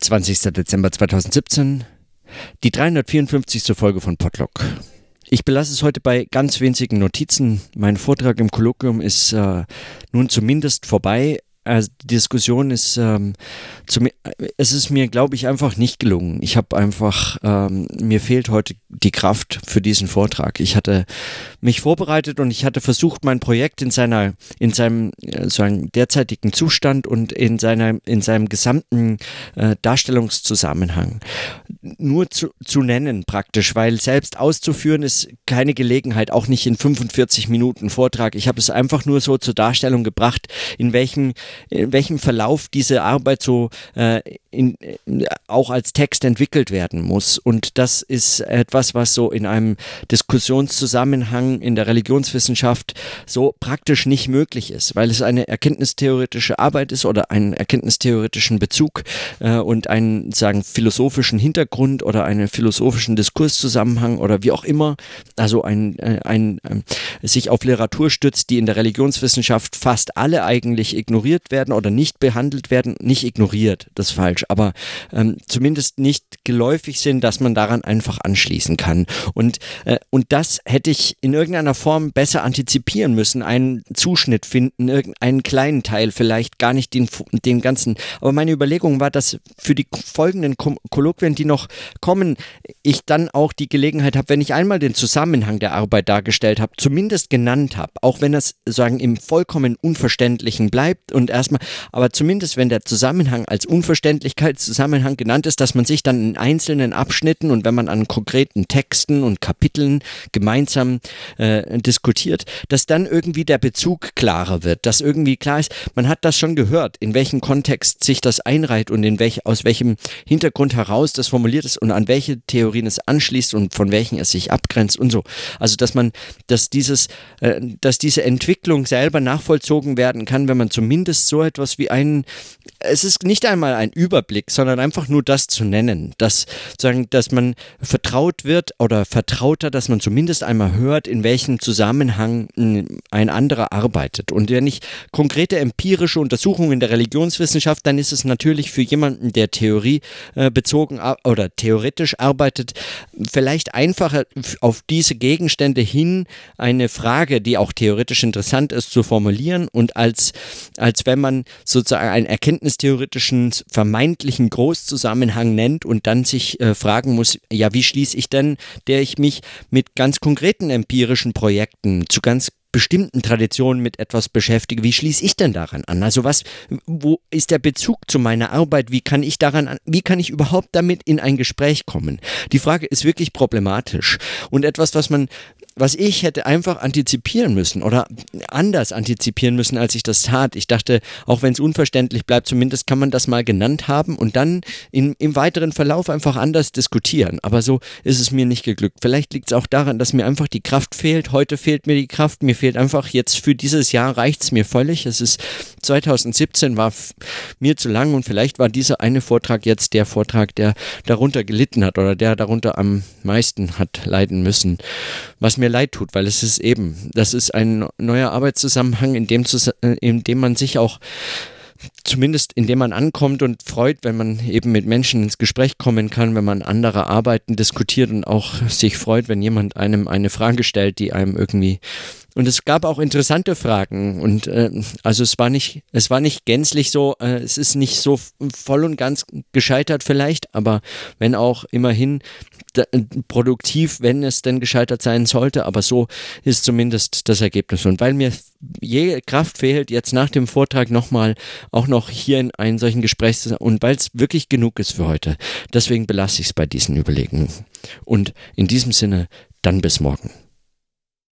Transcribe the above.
20. Dezember 2017, die 354. Folge von Podlock. Ich belasse es heute bei ganz winzigen Notizen. Mein Vortrag im Kolloquium ist äh, nun zumindest vorbei. Also die Diskussion ist, ähm, zum, es ist mir, glaube ich, einfach nicht gelungen. Ich habe einfach, ähm, mir fehlt heute die Kraft für diesen Vortrag. Ich hatte mich vorbereitet und ich hatte versucht, mein Projekt in seiner, in seinem äh, sagen, derzeitigen Zustand und in seiner, in seinem gesamten äh, Darstellungszusammenhang nur zu, zu nennen praktisch, weil selbst auszuführen ist keine Gelegenheit, auch nicht in 45 Minuten Vortrag. Ich habe es einfach nur so zur Darstellung gebracht, in welchem in welchem Verlauf diese Arbeit so äh, in, auch als Text entwickelt werden muss. Und das ist etwas, was so in einem Diskussionszusammenhang in der Religionswissenschaft so praktisch nicht möglich ist, weil es eine erkenntnistheoretische Arbeit ist oder einen erkenntnistheoretischen Bezug äh, und einen sagen philosophischen Hintergrund oder einen philosophischen Diskurszusammenhang oder wie auch immer, also ein, äh, ein, ein äh, sich auf Literatur stützt, die in der Religionswissenschaft fast alle eigentlich ignoriert werden oder nicht behandelt werden, nicht ignoriert, das ist falsch, aber ähm, zumindest nicht geläufig sind, dass man daran einfach anschließen kann. Und, äh, und das hätte ich in irgendeiner Form besser antizipieren müssen, einen Zuschnitt finden, irgendeinen kleinen Teil, vielleicht gar nicht den, den ganzen. Aber meine Überlegung war, dass für die folgenden Kolloquien, die noch kommen, ich dann auch die Gelegenheit habe, wenn ich einmal den Zusammenhang der Arbeit dargestellt habe, zumindest genannt habe, auch wenn das sagen im vollkommen Unverständlichen bleibt und erstmal, aber zumindest wenn der Zusammenhang als Unverständlichkeitszusammenhang genannt ist, dass man sich dann in einzelnen Abschnitten und wenn man an konkreten Texten und Kapiteln gemeinsam äh, diskutiert, dass dann irgendwie der Bezug klarer wird, dass irgendwie klar ist, man hat das schon gehört, in welchem Kontext sich das einreiht und in welch, aus welchem Hintergrund heraus das formuliert ist und an welche Theorien es anschließt und von welchen es sich abgrenzt und so. Also dass man, dass dieses, äh, dass diese Entwicklung selber nachvollzogen werden kann, wenn man zumindest so etwas wie einen, es ist nicht einmal ein Überblick, sondern einfach nur das zu nennen, dass, sagen, dass man vertraut wird oder vertrauter, dass man zumindest einmal hört, in welchem Zusammenhang ein anderer arbeitet. Und wenn ich konkrete empirische Untersuchungen der Religionswissenschaft, dann ist es natürlich für jemanden, der Theorie äh, bezogen oder theoretisch arbeitet, vielleicht einfacher auf diese Gegenstände hin eine Frage, die auch theoretisch interessant ist, zu formulieren und als, als wenn man sozusagen einen erkenntnistheoretischen vermeintlichen Großzusammenhang nennt und dann sich äh, fragen muss, ja, wie schließe ich denn, der ich mich mit ganz konkreten empirischen Projekten zu ganz bestimmten Traditionen mit etwas beschäftige, wie schließe ich denn daran an? Also was, wo ist der Bezug zu meiner Arbeit? Wie kann ich daran, an, wie kann ich überhaupt damit in ein Gespräch kommen? Die Frage ist wirklich problematisch und etwas, was man was ich hätte einfach antizipieren müssen oder anders antizipieren müssen, als ich das tat. Ich dachte, auch wenn es unverständlich bleibt, zumindest kann man das mal genannt haben und dann in, im weiteren Verlauf einfach anders diskutieren. Aber so ist es mir nicht geglückt. Vielleicht liegt es auch daran, dass mir einfach die Kraft fehlt. Heute fehlt mir die Kraft. Mir fehlt einfach jetzt für dieses Jahr reicht es mir völlig. Es ist 2017 war mir zu lang und vielleicht war dieser eine Vortrag jetzt der Vortrag, der darunter gelitten hat oder der darunter am meisten hat leiden müssen. Was mir mir leid tut, weil es ist eben, das ist ein neuer Arbeitszusammenhang, in dem, äh, in dem man sich auch zumindest indem man ankommt und freut, wenn man eben mit Menschen ins Gespräch kommen kann, wenn man andere Arbeiten diskutiert und auch sich freut, wenn jemand einem eine Frage stellt, die einem irgendwie und es gab auch interessante Fragen und äh, also es war nicht es war nicht gänzlich so äh, es ist nicht so voll und ganz gescheitert vielleicht aber wenn auch immerhin produktiv wenn es denn gescheitert sein sollte aber so ist zumindest das Ergebnis. Und weil mir je Kraft fehlt jetzt nach dem Vortrag nochmal auch noch hier in einen solchen Gespräch und weil es wirklich genug ist für heute deswegen belasse ich es bei diesen Überlegungen. Und in diesem Sinne dann bis morgen